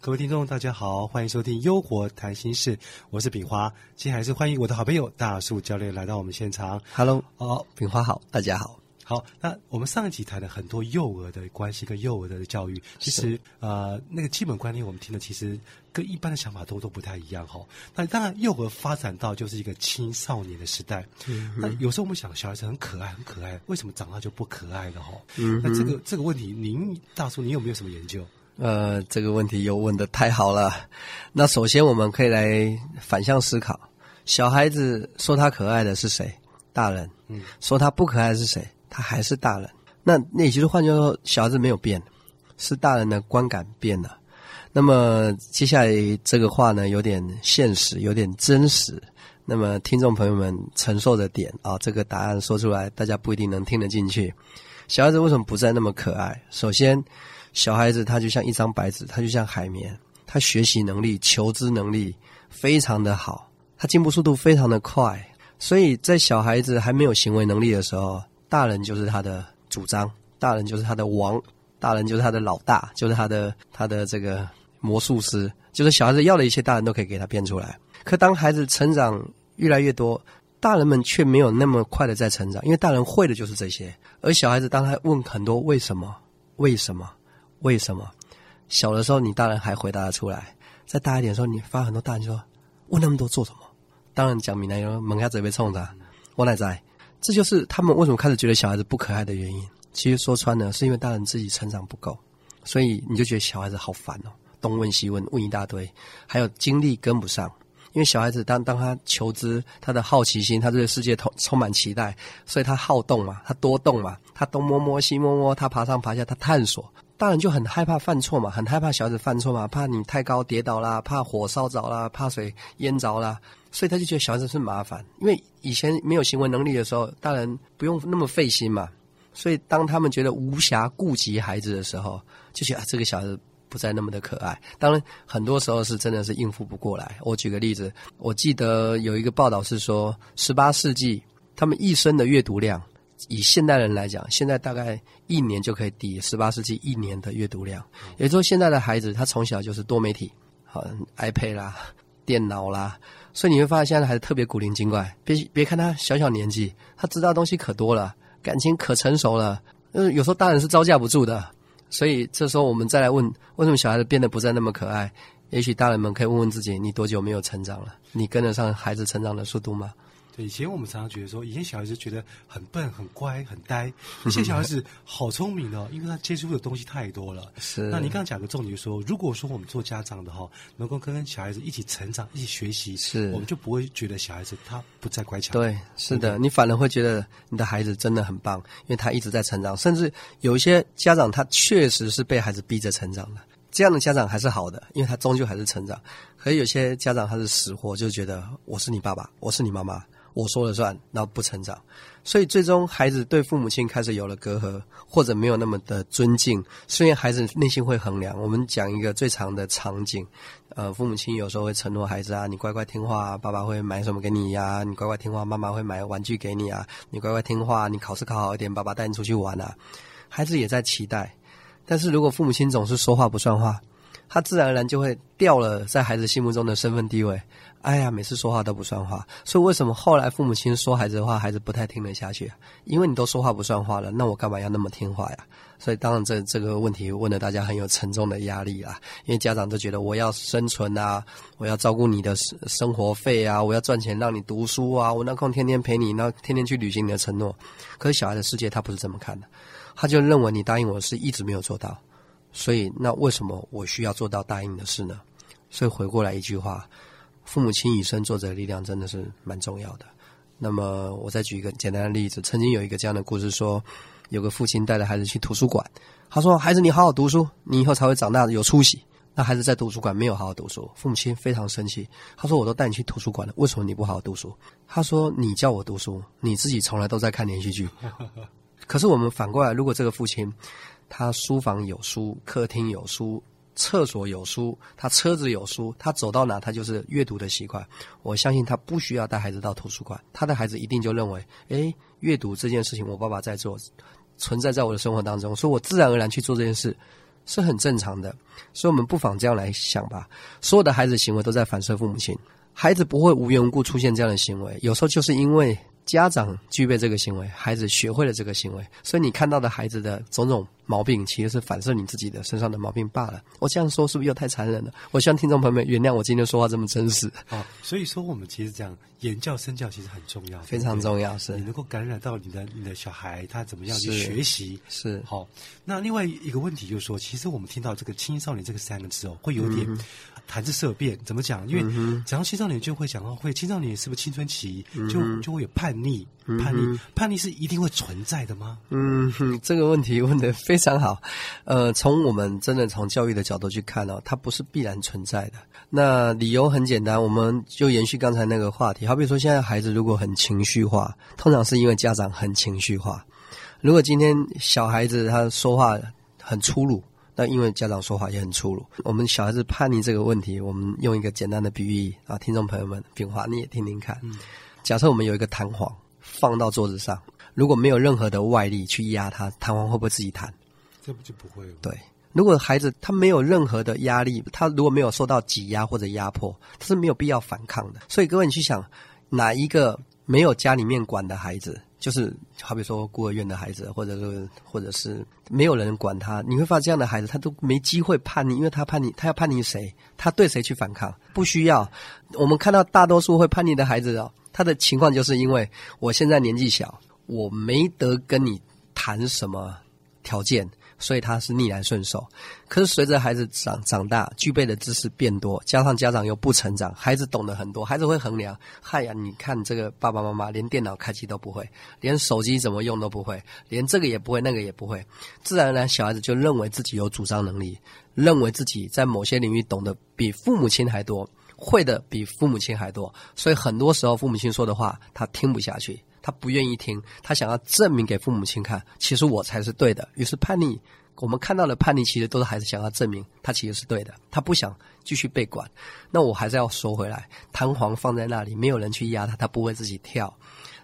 各位听众，大家好，欢迎收听《优活谈心事》，我是炳华。今天还是欢迎我的好朋友大树教练来到我们现场。Hello，哦，炳华好，大家好。好，那我们上一集谈了很多幼儿的关系跟幼儿的教育，其实呃那个基本观念我们听的其实跟一般的想法都都不太一样哈。那当然，幼儿发展到就是一个青少年的时代，那有时候我们想小孩子很可爱很可爱，为什么长大就不可爱了哈？嗯那这个这个问题，您大叔您有没有什么研究？呃，这个问题又问的太好了。那首先我们可以来反向思考：小孩子说他可爱的是谁？大人。嗯。说他不可爱的是谁？他还是大人。那那也就是换句话说，小孩子没有变，是大人的观感变了。那么接下来这个话呢，有点现实，有点真实。那么听众朋友们承受的点啊，这个答案说出来，大家不一定能听得进去。小孩子为什么不再那么可爱？首先。小孩子他就像一张白纸，他就像海绵，他学习能力、求知能力非常的好，他进步速度非常的快。所以在小孩子还没有行为能力的时候，大人就是他的主张，大人就是他的王，大人就是他的老大，就是他的他的这个魔术师，就是小孩子要的一切，大人都可以给他变出来。可当孩子成长越来越多，大人们却没有那么快的在成长，因为大人会的就是这些，而小孩子当他问很多为什么，为什么。为什么？小的时候你大人还回答得出来，再大一点的时候，你发很多大人说问那么多做什么？当然讲闽南语，门下嘴被冲着，我乃在。这就是他们为什么开始觉得小孩子不可爱的原因。其实说穿了，是因为大人自己成长不够，所以你就觉得小孩子好烦哦，东问西问，问一大堆，还有精力跟不上。因为小孩子当当他求知，他的好奇心，他对世界充充满期待，所以他好动嘛，他多动嘛，他东摸摸西摸摸，他爬上爬下，他探索。大人就很害怕犯错嘛，很害怕小孩子犯错嘛，怕你太高跌倒啦，怕火烧着啦，怕水淹着啦，所以他就觉得小孩子是麻烦。因为以前没有行为能力的时候，大人不用那么费心嘛，所以当他们觉得无暇顾及孩子的时候，就觉得、这个小孩子不再那么的可爱。当然，很多时候是真的是应付不过来。我举个例子，我记得有一个报道是说，十八世纪他们一生的阅读量。以现代人来讲，现在大概一年就可以抵十八世纪一年的阅读量。也就是说，现在的孩子他从小就是多媒体，好 iPad 啦、电脑啦，所以你会发现现在孩子特别古灵精怪。别别看他小小年纪，他知道的东西可多了，感情可成熟了。嗯，有时候大人是招架不住的。所以这时候我们再来问，为什么小孩子变得不再那么可爱？也许大人们可以问问自己：你多久没有成长了？你跟得上孩子成长的速度吗？对，以前我们常常觉得说，以前小孩子觉得很笨、很乖、很呆，现在小孩子好聪明哦，因为他接触的东西太多了。是。那你刚刚讲个重点就说，如果说我们做家长的哈，能够跟小孩子一起成长、一起学习，是，我们就不会觉得小孩子他不再乖巧。对，是的，你反而会觉得你的孩子真的很棒，因为他一直在成长，甚至有一些家长他确实是被孩子逼着成长的。这样的家长还是好的，因为他终究还是成长。可是有些家长他是死活就觉得我是你爸爸，我是你妈妈，我说了算，然后不成长，所以最终孩子对父母亲开始有了隔阂，或者没有那么的尊敬。虽然孩子内心会衡量，我们讲一个最长的场景，呃，父母亲有时候会承诺孩子啊，你乖乖听话，爸爸会买什么给你呀、你乖乖听话，妈妈会买玩具给你啊，你乖乖听话，你考试考好一点，爸爸带你出去玩啊。孩子也在期待。但是如果父母亲总是说话不算话，他自然而然就会掉了在孩子心目中的身份地位。哎呀，每次说话都不算话，所以为什么后来父母亲说孩子的话，孩子不太听得下去？因为你都说话不算话了，那我干嘛要那么听话呀？所以当然这这个问题问的大家很有沉重的压力啦，因为家长都觉得我要生存啊，我要照顾你的生活费啊，我要赚钱让你读书啊，我那空天天陪你，那天天去履行你的承诺。可是小孩的世界他不是这么看的。他就认为你答应我是一直没有做到，所以那为什么我需要做到答应的事呢？所以回过来一句话，父母亲以身作则的力量真的是蛮重要的。那么我再举一个简单的例子，曾经有一个这样的故事说，有个父亲带着孩子去图书馆，他说：“孩子，你好好读书，你以后才会长大有出息。”那孩子在图书馆没有好好读书，父母亲非常生气。他说：“我都带你去图书馆了，为什么你不好好读书？”他说：“你叫我读书，你自己从来都在看连续剧。”可是我们反过来，如果这个父亲他书房有书，客厅有书，厕所有书，他车子有书，他走到哪他就是阅读的习惯。我相信他不需要带孩子到图书馆，他的孩子一定就认为，诶，阅读这件事情我爸爸在做，存在在我的生活当中，所以我自然而然去做这件事是很正常的。所以我们不妨这样来想吧，所有的孩子行为都在反射父母亲，孩子不会无缘无故出现这样的行为，有时候就是因为。家长具备这个行为，孩子学会了这个行为，所以你看到的孩子的种种毛病，其实是反射你自己的身上的毛病罢了。我这样说是不是又太残忍了？我希望听众朋友们原谅我今天说话这么真实。啊，所以说我们其实讲言教身教其实很重要，非常重要，是你能够感染到你的你的小孩，他怎么样去学习是好。那另外一个问题就是说，其实我们听到这个青少年这个三个字哦，会有点。谈之色变，怎么讲？因为讲到青少年，就会讲到会青少年是不是青春期就就会有叛逆？叛逆，叛逆是一定会存在的吗？嗯，这个问题问的非常好。呃，从我们真的从教育的角度去看哦，它不是必然存在的。那理由很简单，我们就延续刚才那个话题。好比说，现在孩子如果很情绪化，通常是因为家长很情绪化。如果今天小孩子他说话很粗鲁。那因为家长说话也很粗鲁，我们小孩子叛逆这个问题，我们用一个简单的比喻啊，听众朋友们，炳华你也听听看。假设我们有一个弹簧放到桌子上，如果没有任何的外力去压它，弹簧会不会自己弹？这不就不会了？对，如果孩子他没有任何的压力，他如果没有受到挤压或者压迫，他是没有必要反抗的。所以各位，你去想哪一个没有家里面管的孩子？就是好比说孤儿院的孩子，或者是或者是没有人管他，你会发现这样的孩子他都没机会叛逆，因为他叛逆，他要叛逆谁？他对谁去反抗？不需要。我们看到大多数会叛逆的孩子哦，他的情况就是因为我现在年纪小，我没得跟你谈什么条件。所以他是逆来顺受，可是随着孩子长长大，具备的知识变多，加上家长又不成长，孩子懂得很多，孩子会衡量。嗨呀，你看这个爸爸妈妈连电脑开机都不会，连手机怎么用都不会，连这个也不会，那个也不会，自然而然小孩子就认为自己有主张能力，认为自己在某些领域懂得比父母亲还多，会的比父母亲还多，所以很多时候父母亲说的话他听不下去。他不愿意听，他想要证明给父母亲看，其实我才是对的。于是叛逆，我们看到的叛逆，其实都是孩子想要证明他其实是对的，他不想继续被管。那我还是要说回来，弹簧放在那里，没有人去压他，他不会自己跳。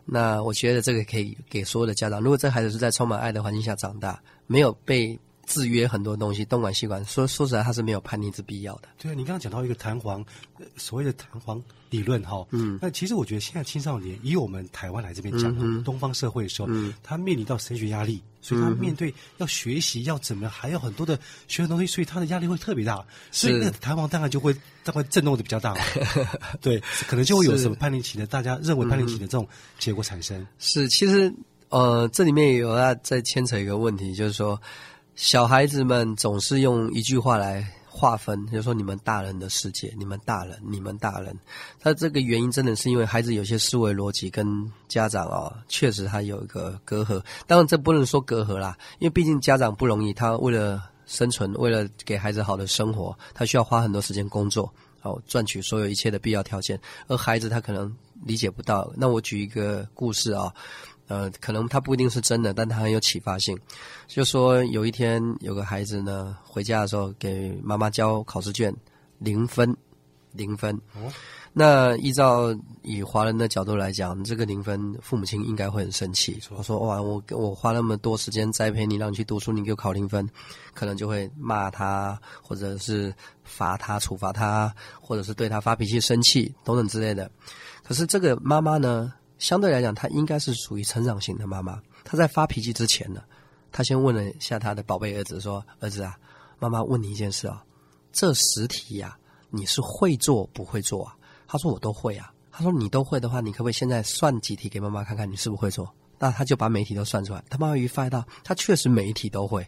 那我觉得这个可以给所有的家长，如果这孩子是在充满爱的环境下长大，没有被。制约很多东西，东管西管，说说实在，他是没有叛逆之必要的。对啊，你刚刚讲到一个弹簧，所谓的弹簧理论哈，嗯，那其实我觉得现在青少年以我们台湾来这边讲，东方社会的时候，他面临到升学压力，所以他面对要学习要怎么，还有很多的学的东西，所以他的压力会特别大，所以那个弹簧当然就会，它会震动的比较大，对，可能就会有什么叛逆期的，大家认为叛逆期的这种结果产生。是，其实呃，这里面有要再牵扯一个问题，就是说。小孩子们总是用一句话来划分，就说你们大人的世界，你们大人，你们大人。他这个原因真的是因为孩子有些思维逻辑跟家长啊，确实他有一个隔阂。当然这不能说隔阂啦，因为毕竟家长不容易，他为了生存，为了给孩子好的生活，他需要花很多时间工作，好赚取所有一切的必要条件。而孩子他可能理解不到。那我举一个故事啊。呃，可能他不一定是真的，但他很有启发性。就说有一天有个孩子呢，回家的时候给妈妈交考试卷，零分，零分。哦，那依照以华人的角度来讲，这个零分，父母亲应该会很生气。我说哇，我我花那么多时间栽培你，让你去读书，你给我考零分，可能就会骂他，或者是罚他、处罚他，或者是对他发脾气、生气等等之类的。可是这个妈妈呢？相对来讲，她应该是属于成长型的妈妈。她在发脾气之前呢，她先问了一下她的宝贝儿子，说：“儿子啊，妈妈问你一件事啊，这十题呀，你是会做不会做啊？”他说：“我都会啊。”他说：“你都会的话，你可不可以现在算几题给妈妈看看，你是不是会做？”那他就把每题都算出来。他妈妈一发到他确实每一题都会，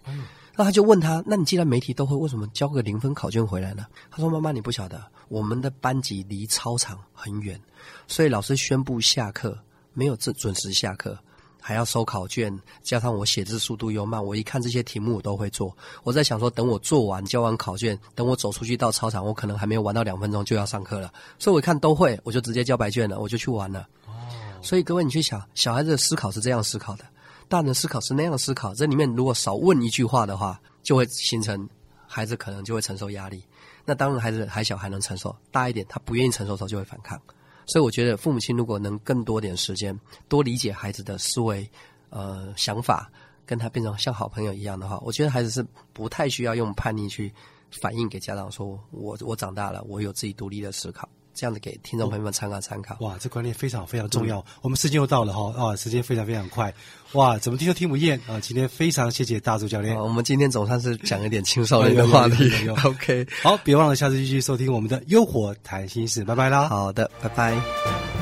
那他就问他：“那你既然每题都会，为什么交个零分考卷回来呢？”他说：“妈妈，你不晓得，我们的班级离操场很远。”所以老师宣布下课，没有准准时下课，还要收考卷，加上我写字速度又慢，我一看这些题目我都会做。我在想说，等我做完交完考卷，等我走出去到操场，我可能还没有玩到两分钟就要上课了。所以我一看都会，我就直接交白卷了，我就去玩了。哦，所以各位你去想，小孩子的思考是这样思考的，大人思考是那样思考。这里面如果少问一句话的话，就会形成。孩子可能就会承受压力。那当然，孩子还小还能承受，大一点他不愿意承受的时候就会反抗。所以我觉得父母亲如果能更多点时间，多理解孩子的思维、呃想法，跟他变成像好朋友一样的话，我觉得孩子是不太需要用叛逆去反映给家长说，我我长大了，我有自己独立的思考。这样子给听众朋友们参考参考。哇，这观念非常非常重要。我们时间又到了哈，啊，时间非常非常快。哇，怎么听都听不厌啊！今天非常谢谢大柱教练。我们今天总算是讲一点青少年的话题。OK，好，别忘了下次继续收听我们的《优火谈心事》，拜拜啦。好的，拜拜。